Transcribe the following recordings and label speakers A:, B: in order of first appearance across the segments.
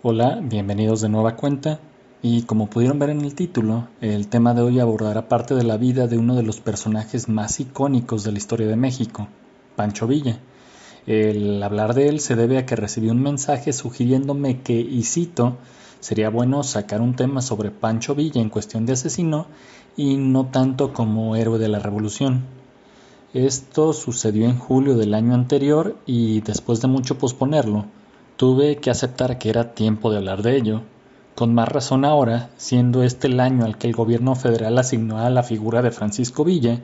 A: Hola, bienvenidos de nueva cuenta. Y como pudieron ver en el título, el tema de hoy abordará parte de la vida de uno de los personajes más icónicos de la historia de México, Pancho Villa. El hablar de él se debe a que recibí un mensaje sugiriéndome que, y cito, sería bueno sacar un tema sobre Pancho Villa en cuestión de asesino y no tanto como héroe de la revolución. Esto sucedió en julio del año anterior y después de mucho posponerlo, Tuve que aceptar que era tiempo de hablar de ello, con más razón ahora, siendo este el año al que el gobierno federal asignó a la figura de Francisco Villa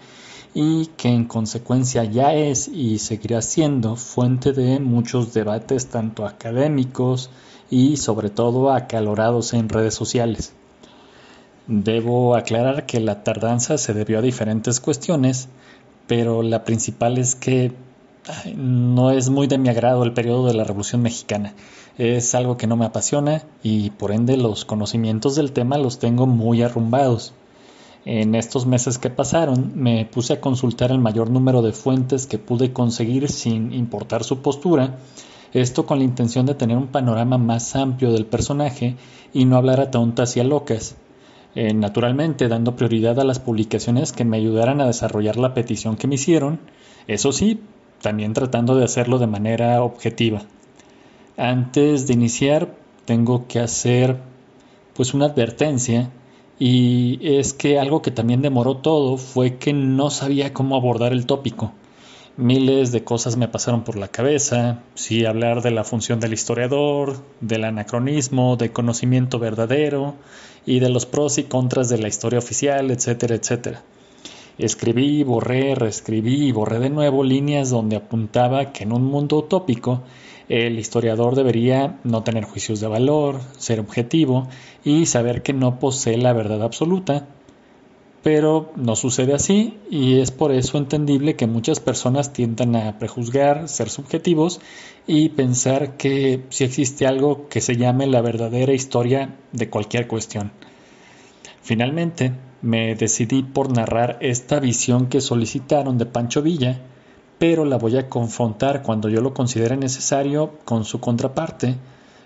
A: y que en consecuencia ya es y seguirá siendo fuente de muchos debates tanto académicos y sobre todo acalorados en redes sociales. Debo aclarar que la tardanza se debió a diferentes cuestiones, pero la principal es que no es muy de mi agrado el periodo de la Revolución Mexicana. Es algo que no me apasiona y por ende los conocimientos del tema los tengo muy arrumbados. En estos meses que pasaron me puse a consultar el mayor número de fuentes que pude conseguir sin importar su postura, esto con la intención de tener un panorama más amplio del personaje y no hablar a tontas y a locas. Eh, naturalmente dando prioridad a las publicaciones que me ayudaran a desarrollar la petición que me hicieron, eso sí, también tratando de hacerlo de manera objetiva. Antes de iniciar, tengo que hacer pues una advertencia y es que algo que también demoró todo fue que no sabía cómo abordar el tópico. Miles de cosas me pasaron por la cabeza, si hablar de la función del historiador, del anacronismo, de conocimiento verdadero y de los pros y contras de la historia oficial, etcétera, etcétera. Escribí, borré, reescribí y borré de nuevo líneas donde apuntaba que en un mundo utópico el historiador debería no tener juicios de valor, ser objetivo y saber que no posee la verdad absoluta. Pero no sucede así y es por eso entendible que muchas personas tiendan a prejuzgar, ser subjetivos y pensar que si existe algo que se llame la verdadera historia de cualquier cuestión. Finalmente, me decidí por narrar esta visión que solicitaron de Pancho Villa, pero la voy a confrontar cuando yo lo considere necesario con su contraparte,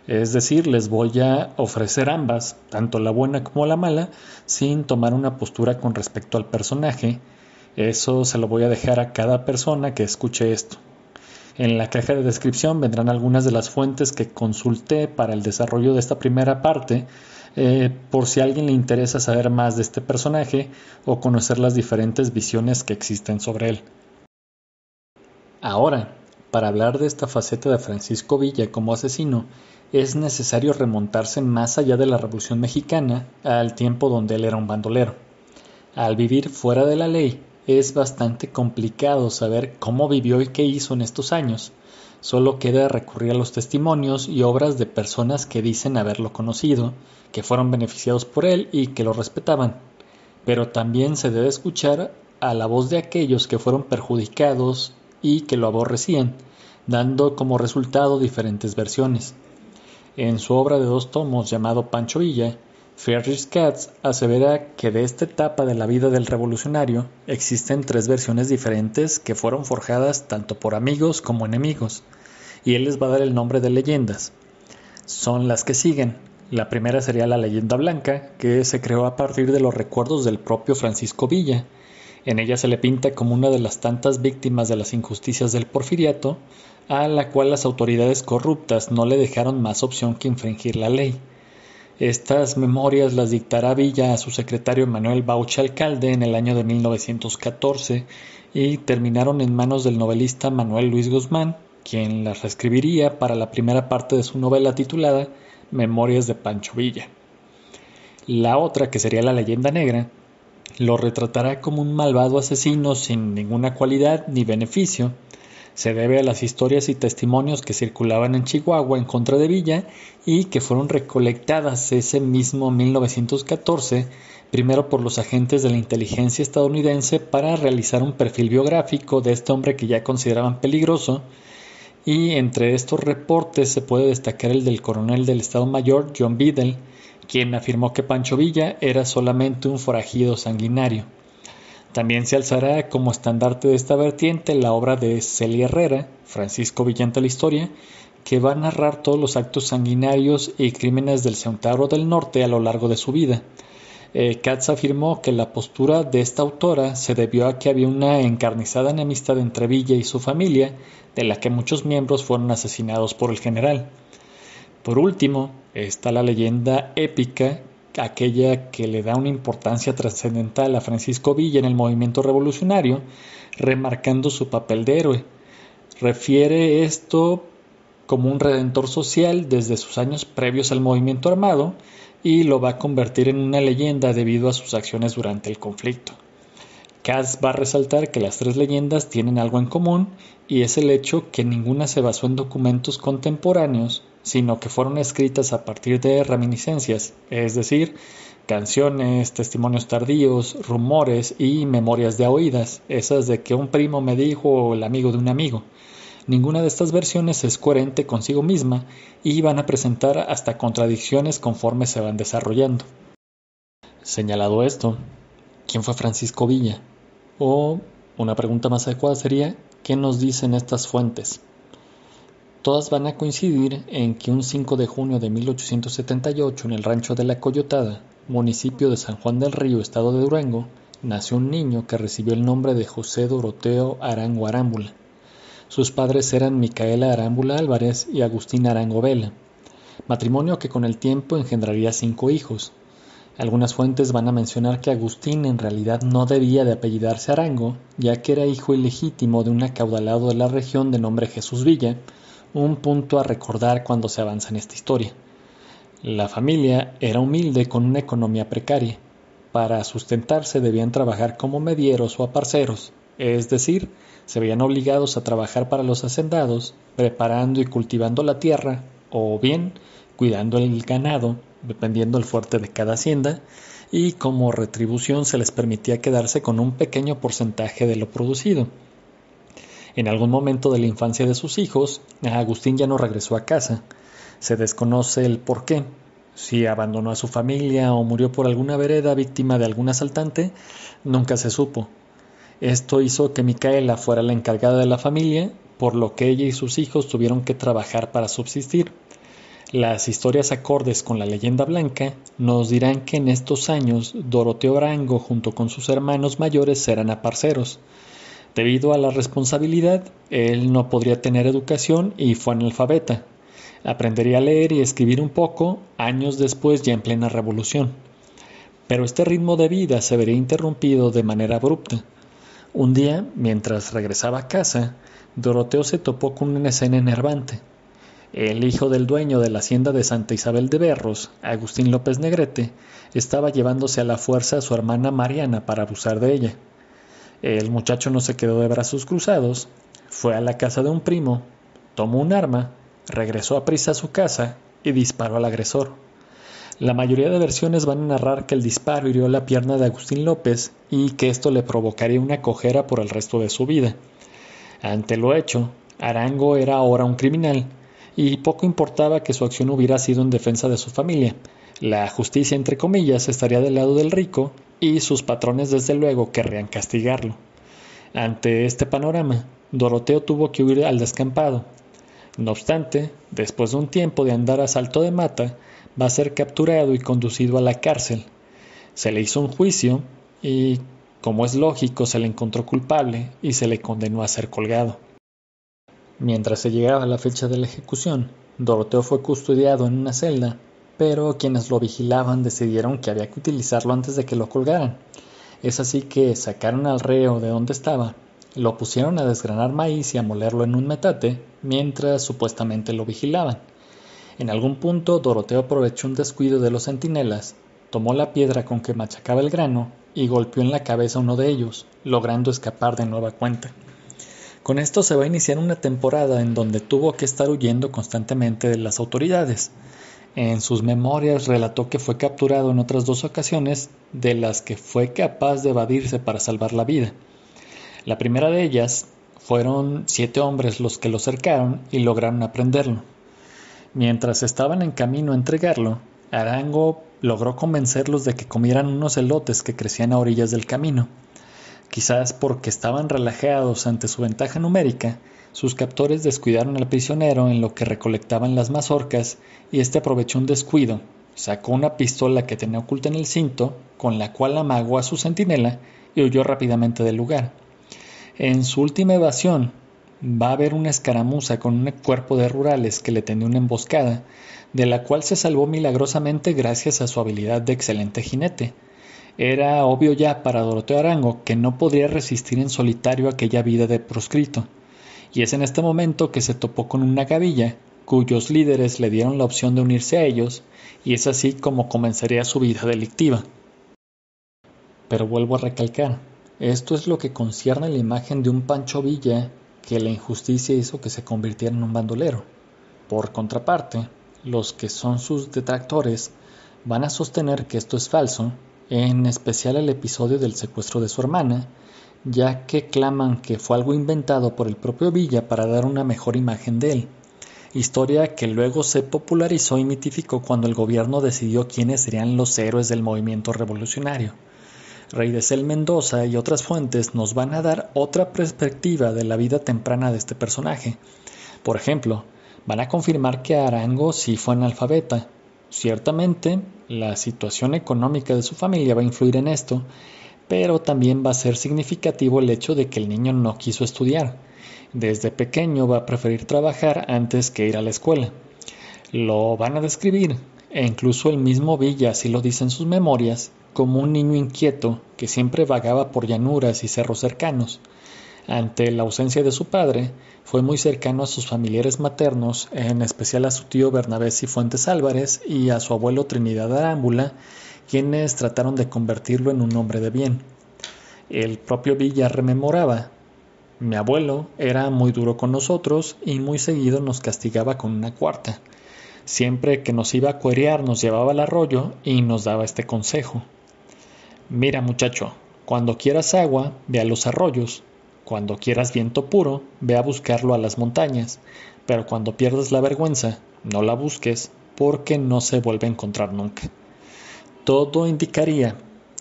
A: es decir, les voy a ofrecer ambas, tanto la buena como la mala, sin tomar una postura con respecto al personaje. Eso se lo voy a dejar a cada persona que escuche esto. En la caja de descripción vendrán algunas de las fuentes que consulté para el desarrollo de esta primera parte, eh, por si a alguien le interesa saber más de este personaje o conocer las diferentes visiones que existen sobre él. Ahora, para hablar de esta faceta de Francisco Villa como asesino, es necesario remontarse más allá de la Revolución Mexicana al tiempo donde él era un bandolero. Al vivir fuera de la ley, es bastante complicado saber cómo vivió y qué hizo en estos años. Solo queda recurrir a los testimonios y obras de personas que dicen haberlo conocido, que fueron beneficiados por él y que lo respetaban. Pero también se debe escuchar a la voz de aquellos que fueron perjudicados y que lo aborrecían, dando como resultado diferentes versiones. En su obra de dos tomos llamado Pancho Villa, Friedrich Katz asevera que de esta etapa de la vida del revolucionario existen tres versiones diferentes que fueron forjadas tanto por amigos como enemigos, y él les va a dar el nombre de leyendas. Son las que siguen. La primera sería la leyenda blanca, que se creó a partir de los recuerdos del propio Francisco Villa. En ella se le pinta como una de las tantas víctimas de las injusticias del porfiriato, a la cual las autoridades corruptas no le dejaron más opción que infringir la ley. Estas memorias las dictará Villa a su secretario Manuel Bauch Alcalde en el año de 1914 y terminaron en manos del novelista Manuel Luis Guzmán, quien las reescribiría para la primera parte de su novela titulada Memorias de Pancho Villa. La otra, que sería la leyenda negra, lo retratará como un malvado asesino sin ninguna cualidad ni beneficio, se debe a las historias y testimonios que circulaban en Chihuahua en contra de Villa y que fueron recolectadas ese mismo 1914, primero por los agentes de la inteligencia estadounidense para realizar un perfil biográfico de este hombre que ya consideraban peligroso, y entre estos reportes se puede destacar el del coronel del Estado Mayor John Biddle, quien afirmó que Pancho Villa era solamente un forajido sanguinario. También se alzará como estandarte de esta vertiente la obra de Celia Herrera, Francisco Villante la Historia, que va a narrar todos los actos sanguinarios y crímenes del Centauro del Norte a lo largo de su vida. Eh, Katz afirmó que la postura de esta autora se debió a que había una encarnizada enemistad entre Villa y su familia, de la que muchos miembros fueron asesinados por el general. Por último, está la leyenda épica, aquella que le da una importancia trascendental a Francisco Villa en el movimiento revolucionario, remarcando su papel de héroe. Refiere esto como un redentor social desde sus años previos al movimiento armado y lo va a convertir en una leyenda debido a sus acciones durante el conflicto. Katz va a resaltar que las tres leyendas tienen algo en común y es el hecho que ninguna se basó en documentos contemporáneos, sino que fueron escritas a partir de reminiscencias, es decir, canciones, testimonios tardíos, rumores y memorias de oídas, esas de que un primo me dijo o el amigo de un amigo. Ninguna de estas versiones es coherente consigo misma y van a presentar hasta contradicciones conforme se van desarrollando. Señalado esto, ¿quién fue Francisco Villa? O una pregunta más adecuada sería, ¿qué nos dicen estas fuentes? Todas van a coincidir en que un 5 de junio de 1878 en el rancho de La Coyotada, municipio de San Juan del Río, estado de Durango, nació un niño que recibió el nombre de José Doroteo Arango Arámbula. Sus padres eran Micaela Arámbula Álvarez y Agustín Arango Vela, matrimonio que con el tiempo engendraría cinco hijos. Algunas fuentes van a mencionar que Agustín en realidad no debía de apellidarse Arango, ya que era hijo ilegítimo de un acaudalado de la región de nombre Jesús Villa, un punto a recordar cuando se avanza en esta historia. La familia era humilde con una economía precaria. Para sustentarse debían trabajar como medieros o aparceros, es decir, se veían obligados a trabajar para los hacendados, preparando y cultivando la tierra, o bien cuidando el ganado, dependiendo el fuerte de cada hacienda, y como retribución se les permitía quedarse con un pequeño porcentaje de lo producido. En algún momento de la infancia de sus hijos, Agustín ya no regresó a casa. Se desconoce el por qué, si abandonó a su familia o murió por alguna vereda víctima de algún asaltante, nunca se supo. Esto hizo que Micaela fuera la encargada de la familia, por lo que ella y sus hijos tuvieron que trabajar para subsistir. Las historias acordes con la leyenda blanca nos dirán que en estos años Doroteo Arango junto con sus hermanos mayores eran aparceros. Debido a la responsabilidad, él no podría tener educación y fue analfabeta. Aprendería a leer y escribir un poco años después ya en plena revolución. Pero este ritmo de vida se vería interrumpido de manera abrupta. Un día, mientras regresaba a casa, Doroteo se topó con una escena enervante. El hijo del dueño de la hacienda de Santa Isabel de Berros, Agustín López Negrete, estaba llevándose a la fuerza a su hermana Mariana para abusar de ella. El muchacho no se quedó de brazos cruzados, fue a la casa de un primo, tomó un arma, regresó a prisa a su casa y disparó al agresor. La mayoría de versiones van a narrar que el disparo hirió la pierna de Agustín López y que esto le provocaría una cojera por el resto de su vida. Ante lo hecho, Arango era ahora un criminal, y poco importaba que su acción hubiera sido en defensa de su familia. La justicia, entre comillas, estaría del lado del rico, y sus patrones desde luego querrían castigarlo. Ante este panorama, Doroteo tuvo que huir al descampado. No obstante, después de un tiempo de andar a salto de mata, va a ser capturado y conducido a la cárcel. Se le hizo un juicio y, como es lógico, se le encontró culpable y se le condenó a ser colgado. Mientras se llegaba a la fecha de la ejecución, Doroteo fue custodiado en una celda, pero quienes lo vigilaban decidieron que había que utilizarlo antes de que lo colgaran. Es así que sacaron al reo de donde estaba, lo pusieron a desgranar maíz y a molerlo en un metate, mientras supuestamente lo vigilaban. En algún punto Doroteo aprovechó un descuido de los centinelas, tomó la piedra con que machacaba el grano y golpeó en la cabeza a uno de ellos, logrando escapar de nueva cuenta. Con esto se va a iniciar una temporada en donde tuvo que estar huyendo constantemente de las autoridades. En sus memorias relató que fue capturado en otras dos ocasiones de las que fue capaz de evadirse para salvar la vida. La primera de ellas fueron siete hombres los que lo cercaron y lograron aprenderlo. Mientras estaban en camino a entregarlo, Arango logró convencerlos de que comieran unos elotes que crecían a orillas del camino. Quizás porque estaban relajados ante su ventaja numérica, sus captores descuidaron al prisionero en lo que recolectaban las mazorcas y éste aprovechó un descuido, sacó una pistola que tenía oculta en el cinto, con la cual amagó a su centinela y huyó rápidamente del lugar. En su última evasión, va a haber una escaramuza con un cuerpo de rurales que le tendió una emboscada, de la cual se salvó milagrosamente gracias a su habilidad de excelente jinete. Era obvio ya para Doroteo Arango que no podría resistir en solitario aquella vida de proscrito, y es en este momento que se topó con una gavilla, cuyos líderes le dieron la opción de unirse a ellos, y es así como comenzaría su vida delictiva. Pero vuelvo a recalcar, esto es lo que concierne a la imagen de un Pancho Villa que la injusticia hizo que se convirtiera en un bandolero. Por contraparte, los que son sus detractores van a sostener que esto es falso, en especial el episodio del secuestro de su hermana, ya que claman que fue algo inventado por el propio Villa para dar una mejor imagen de él, historia que luego se popularizó y mitificó cuando el gobierno decidió quiénes serían los héroes del movimiento revolucionario. Rey de Cel Mendoza y otras fuentes nos van a dar otra perspectiva de la vida temprana de este personaje. Por ejemplo, van a confirmar que Arango sí fue analfabeta. Ciertamente, la situación económica de su familia va a influir en esto, pero también va a ser significativo el hecho de que el niño no quiso estudiar. Desde pequeño va a preferir trabajar antes que ir a la escuela. Lo van a describir, e incluso el mismo Villa así lo dice en sus memorias, como un niño inquieto que siempre vagaba por llanuras y cerros cercanos. Ante la ausencia de su padre, fue muy cercano a sus familiares maternos, en especial a su tío Bernabé Cifuentes Álvarez y a su abuelo Trinidad Arámbula, quienes trataron de convertirlo en un hombre de bien. El propio Villa rememoraba mi abuelo era muy duro con nosotros y muy seguido nos castigaba con una cuarta. Siempre que nos iba a cuerear nos llevaba al arroyo y nos daba este consejo. Mira muchacho, cuando quieras agua, ve a los arroyos, cuando quieras viento puro, ve a buscarlo a las montañas, pero cuando pierdas la vergüenza, no la busques, porque no se vuelve a encontrar nunca. Todo indicaría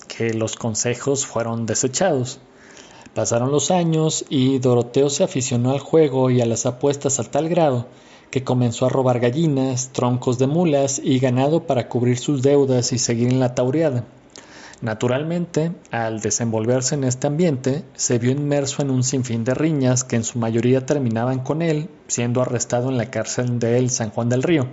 A: que los consejos fueron desechados. Pasaron los años y Doroteo se aficionó al juego y a las apuestas a tal grado que comenzó a robar gallinas, troncos de mulas y ganado para cubrir sus deudas y seguir en la taureada. Naturalmente, al desenvolverse en este ambiente, se vio inmerso en un sinfín de riñas que en su mayoría terminaban con él siendo arrestado en la cárcel de El San Juan del Río.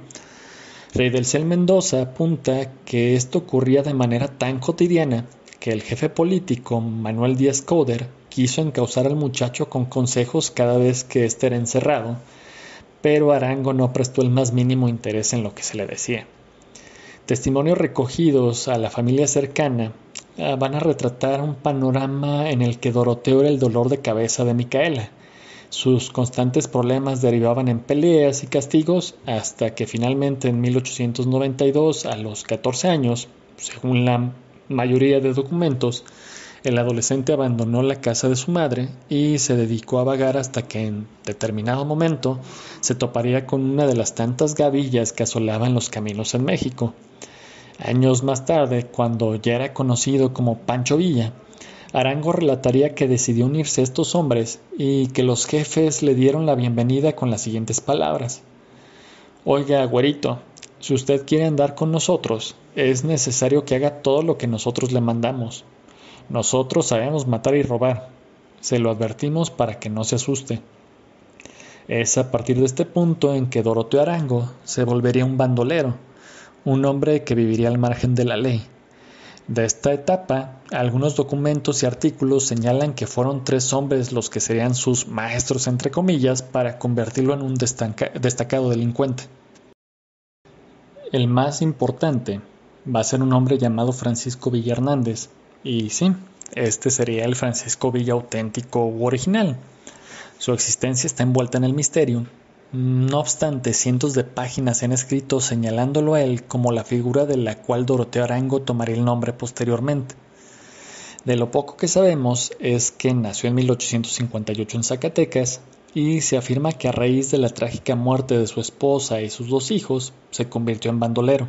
A: Rey del Cel Mendoza apunta que esto ocurría de manera tan cotidiana que el jefe político Manuel Díaz Coder quiso encauzar al muchacho con consejos cada vez que éste era encerrado, pero Arango no prestó el más mínimo interés en lo que se le decía. Testimonios recogidos a la familia cercana ah, van a retratar un panorama en el que Doroteo era el dolor de cabeza de Micaela. Sus constantes problemas derivaban en peleas y castigos hasta que finalmente en 1892, a los 14 años, según la mayoría de documentos, el adolescente abandonó la casa de su madre y se dedicó a vagar hasta que en determinado momento se toparía con una de las tantas gavillas que asolaban los caminos en México. Años más tarde, cuando ya era conocido como Pancho Villa, Arango relataría que decidió unirse a estos hombres y que los jefes le dieron la bienvenida con las siguientes palabras. Oiga, güerito, si usted quiere andar con nosotros, es necesario que haga todo lo que nosotros le mandamos. Nosotros sabemos matar y robar. Se lo advertimos para que no se asuste. Es a partir de este punto en que Doroteo Arango se volvería un bandolero, un hombre que viviría al margen de la ley. De esta etapa, algunos documentos y artículos señalan que fueron tres hombres los que serían sus maestros, entre comillas, para convertirlo en un destacado delincuente. El más importante va a ser un hombre llamado Francisco Villa Hernández, y sí, este sería el Francisco Villa auténtico u original. Su existencia está envuelta en el misterio. No obstante, cientos de páginas se han escrito señalándolo a él como la figura de la cual Doroteo Arango tomaría el nombre posteriormente. De lo poco que sabemos es que nació en 1858 en Zacatecas y se afirma que a raíz de la trágica muerte de su esposa y sus dos hijos se convirtió en bandolero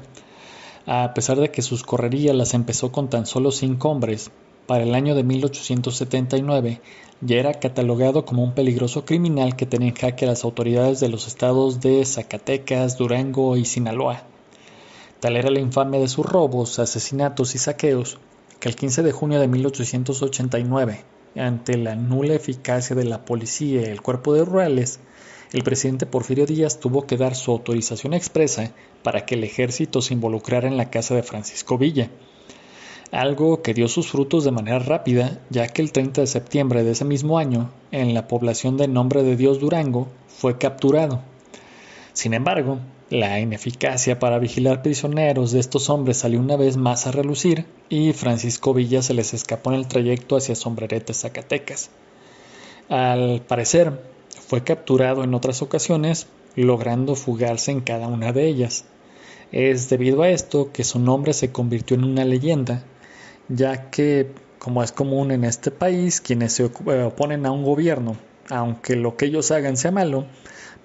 A: a pesar de que sus correrías las empezó con tan solo cinco hombres, para el año de 1879, ya era catalogado como un peligroso criminal que tenía en jaque a las autoridades de los estados de Zacatecas, Durango y Sinaloa. Tal era la infamia de sus robos, asesinatos y saqueos, que el 15 de junio de 1889, ante la nula eficacia de la policía y el cuerpo de rurales, el presidente Porfirio Díaz tuvo que dar su autorización expresa para que el ejército se involucrara en la casa de Francisco Villa, algo que dio sus frutos de manera rápida, ya que el 30 de septiembre de ese mismo año, en la población de Nombre de Dios Durango, fue capturado. Sin embargo, la ineficacia para vigilar prisioneros de estos hombres salió una vez más a relucir y Francisco Villa se les escapó en el trayecto hacia Sombrerete, Zacatecas. Al parecer, fue capturado en otras ocasiones, logrando fugarse en cada una de ellas. Es debido a esto que su nombre se convirtió en una leyenda, ya que, como es común en este país, quienes se oponen a un gobierno, aunque lo que ellos hagan sea malo,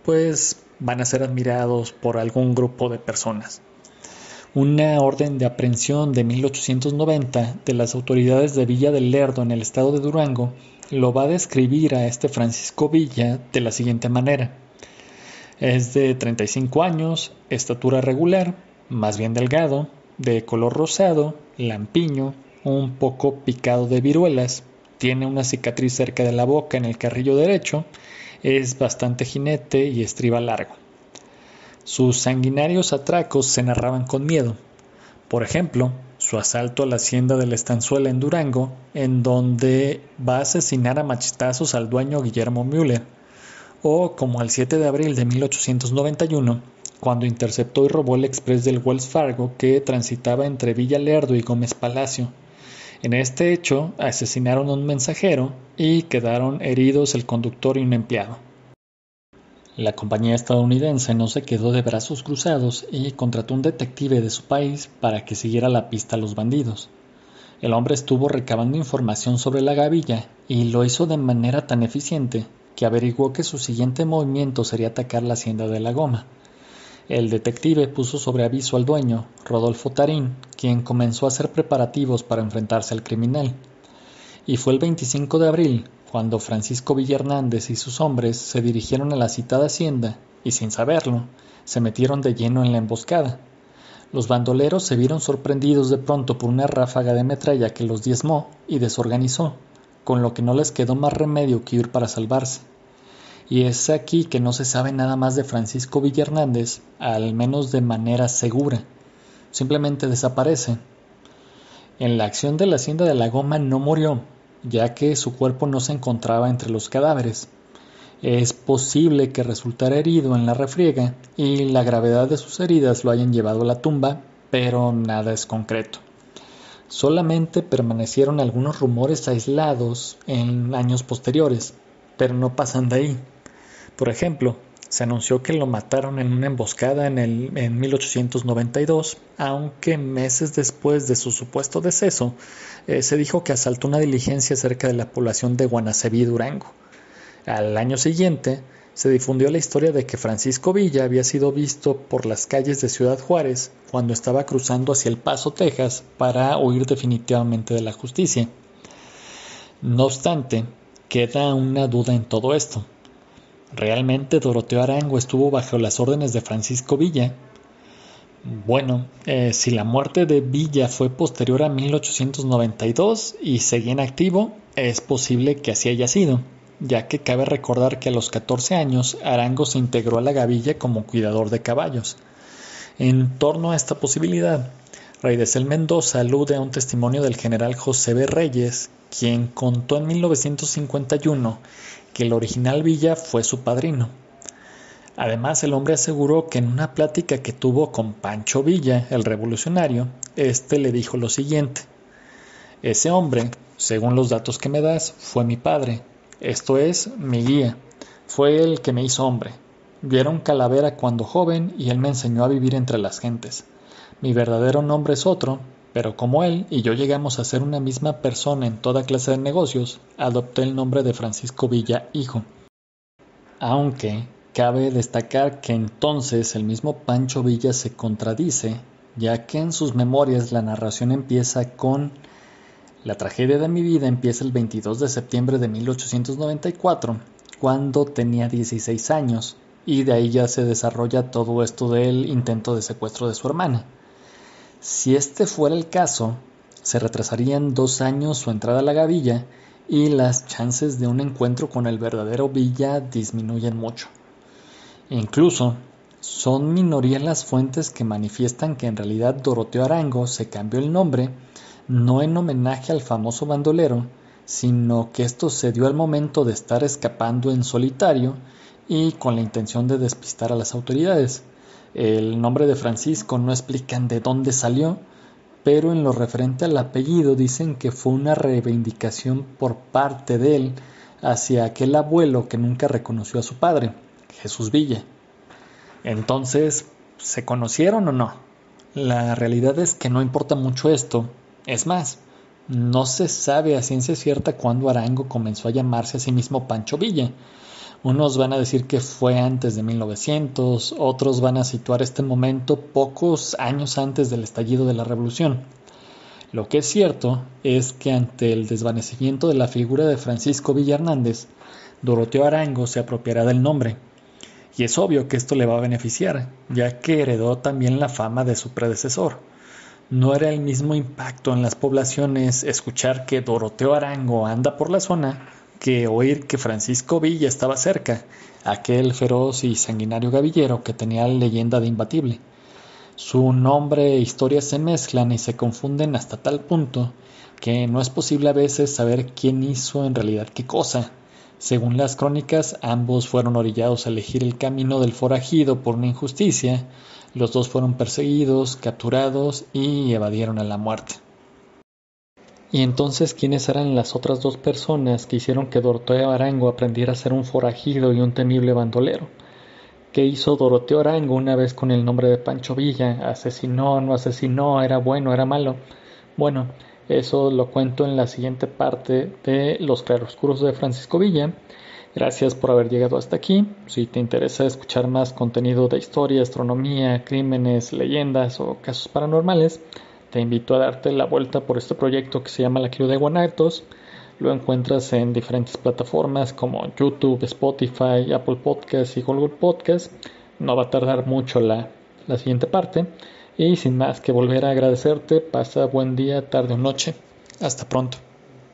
A: pues van a ser admirados por algún grupo de personas. Una orden de aprehensión de 1890 de las autoridades de Villa del Lerdo en el estado de Durango lo va a describir a este Francisco Villa de la siguiente manera. Es de 35 años, estatura regular, más bien delgado, de color rosado, lampiño, un poco picado de viruelas, tiene una cicatriz cerca de la boca en el carrillo derecho, es bastante jinete y estriba largo. Sus sanguinarios atracos se narraban con miedo. Por ejemplo, su asalto a la hacienda de la Estanzuela en Durango, en donde va a asesinar a machetazos al dueño Guillermo Müller, o como el 7 de abril de 1891, cuando interceptó y robó el express del Wells Fargo que transitaba entre Villa Lerdo y Gómez Palacio. En este hecho asesinaron a un mensajero y quedaron heridos el conductor y un empleado. La compañía estadounidense no se quedó de brazos cruzados y contrató un detective de su país para que siguiera la pista a los bandidos. El hombre estuvo recabando información sobre la gavilla y lo hizo de manera tan eficiente que averiguó que su siguiente movimiento sería atacar la hacienda de la goma. El detective puso sobre aviso al dueño, Rodolfo Tarín, quien comenzó a hacer preparativos para enfrentarse al criminal. Y fue el 25 de abril cuando Francisco Villa Hernández y sus hombres se dirigieron a la citada hacienda y sin saberlo, se metieron de lleno en la emboscada. Los bandoleros se vieron sorprendidos de pronto por una ráfaga de metralla que los diezmó y desorganizó, con lo que no les quedó más remedio que huir para salvarse. Y es aquí que no se sabe nada más de Francisco Villa Hernández, al menos de manera segura. Simplemente desaparece. En la acción de la hacienda de la Goma no murió, ya que su cuerpo no se encontraba entre los cadáveres. Es posible que resultara herido en la refriega y la gravedad de sus heridas lo hayan llevado a la tumba, pero nada es concreto. Solamente permanecieron algunos rumores aislados en años posteriores, pero no pasan de ahí. Por ejemplo, se anunció que lo mataron en una emboscada en, el, en 1892, aunque meses después de su supuesto deceso, eh, se dijo que asaltó una diligencia cerca de la población de Guanacebí, Durango. Al año siguiente, se difundió la historia de que Francisco Villa había sido visto por las calles de Ciudad Juárez cuando estaba cruzando hacia El Paso, Texas, para huir definitivamente de la justicia. No obstante, queda una duda en todo esto. ¿Realmente Doroteo Arango estuvo bajo las órdenes de Francisco Villa? Bueno, eh, si la muerte de Villa fue posterior a 1892 y seguía en activo, es posible que así haya sido, ya que cabe recordar que a los 14 años Arango se integró a la gavilla como cuidador de caballos. En torno a esta posibilidad, Rey de Cel Mendoza alude a un testimonio del general José B. Reyes, quien contó en 1951 que el original Villa fue su padrino. Además, el hombre aseguró que en una plática que tuvo con Pancho Villa, el revolucionario, éste le dijo lo siguiente: Ese hombre, según los datos que me das, fue mi padre, esto es, mi guía, fue el que me hizo hombre. Vieron calavera cuando joven y él me enseñó a vivir entre las gentes. Mi verdadero nombre es otro, pero como él y yo llegamos a ser una misma persona en toda clase de negocios, adopté el nombre de Francisco Villa Hijo. Aunque cabe destacar que entonces el mismo Pancho Villa se contradice, ya que en sus memorias la narración empieza con La tragedia de mi vida empieza el 22 de septiembre de 1894, cuando tenía 16 años, y de ahí ya se desarrolla todo esto del intento de secuestro de su hermana. Si este fuera el caso, se retrasarían dos años su entrada a la gavilla y las chances de un encuentro con el verdadero Villa disminuyen mucho. Incluso, son minoría las fuentes que manifiestan que en realidad Doroteo Arango se cambió el nombre no en homenaje al famoso bandolero, sino que esto se dio al momento de estar escapando en solitario y con la intención de despistar a las autoridades. El nombre de Francisco no explican de dónde salió, pero en lo referente al apellido dicen que fue una reivindicación por parte de él hacia aquel abuelo que nunca reconoció a su padre, Jesús Villa. Entonces, ¿se conocieron o no? La realidad es que no importa mucho esto. Es más, no se sabe a ciencia cierta cuándo Arango comenzó a llamarse a sí mismo Pancho Villa. Unos van a decir que fue antes de 1900, otros van a situar este momento pocos años antes del estallido de la revolución. Lo que es cierto es que ante el desvanecimiento de la figura de Francisco Villa Hernández, Doroteo Arango se apropiará del nombre. Y es obvio que esto le va a beneficiar, ya que heredó también la fama de su predecesor. No era el mismo impacto en las poblaciones escuchar que Doroteo Arango anda por la zona que oír que Francisco Villa estaba cerca, aquel feroz y sanguinario gavillero que tenía leyenda de imbatible. Su nombre e historia se mezclan y se confunden hasta tal punto que no es posible a veces saber quién hizo en realidad qué cosa. Según las crónicas, ambos fueron orillados a elegir el camino del forajido por una injusticia, los dos fueron perseguidos, capturados y evadieron a la muerte. Y entonces, ¿quiénes eran las otras dos personas que hicieron que Doroteo Arango aprendiera a ser un forajido y un temible bandolero? ¿Qué hizo Doroteo Arango una vez con el nombre de Pancho Villa? ¿Asesinó, no asesinó? ¿Era bueno, era malo? Bueno, eso lo cuento en la siguiente parte de Los Claroscuros de Francisco Villa. Gracias por haber llegado hasta aquí. Si te interesa escuchar más contenido de historia, astronomía, crímenes, leyendas o casos paranormales, te invito a darte la vuelta por este proyecto que se llama La Club de Guanatos. Lo encuentras en diferentes plataformas como YouTube, Spotify, Apple Podcasts y Google Podcasts. No va a tardar mucho la, la siguiente parte. Y sin más que volver a agradecerte, pasa buen día, tarde o noche. Hasta pronto.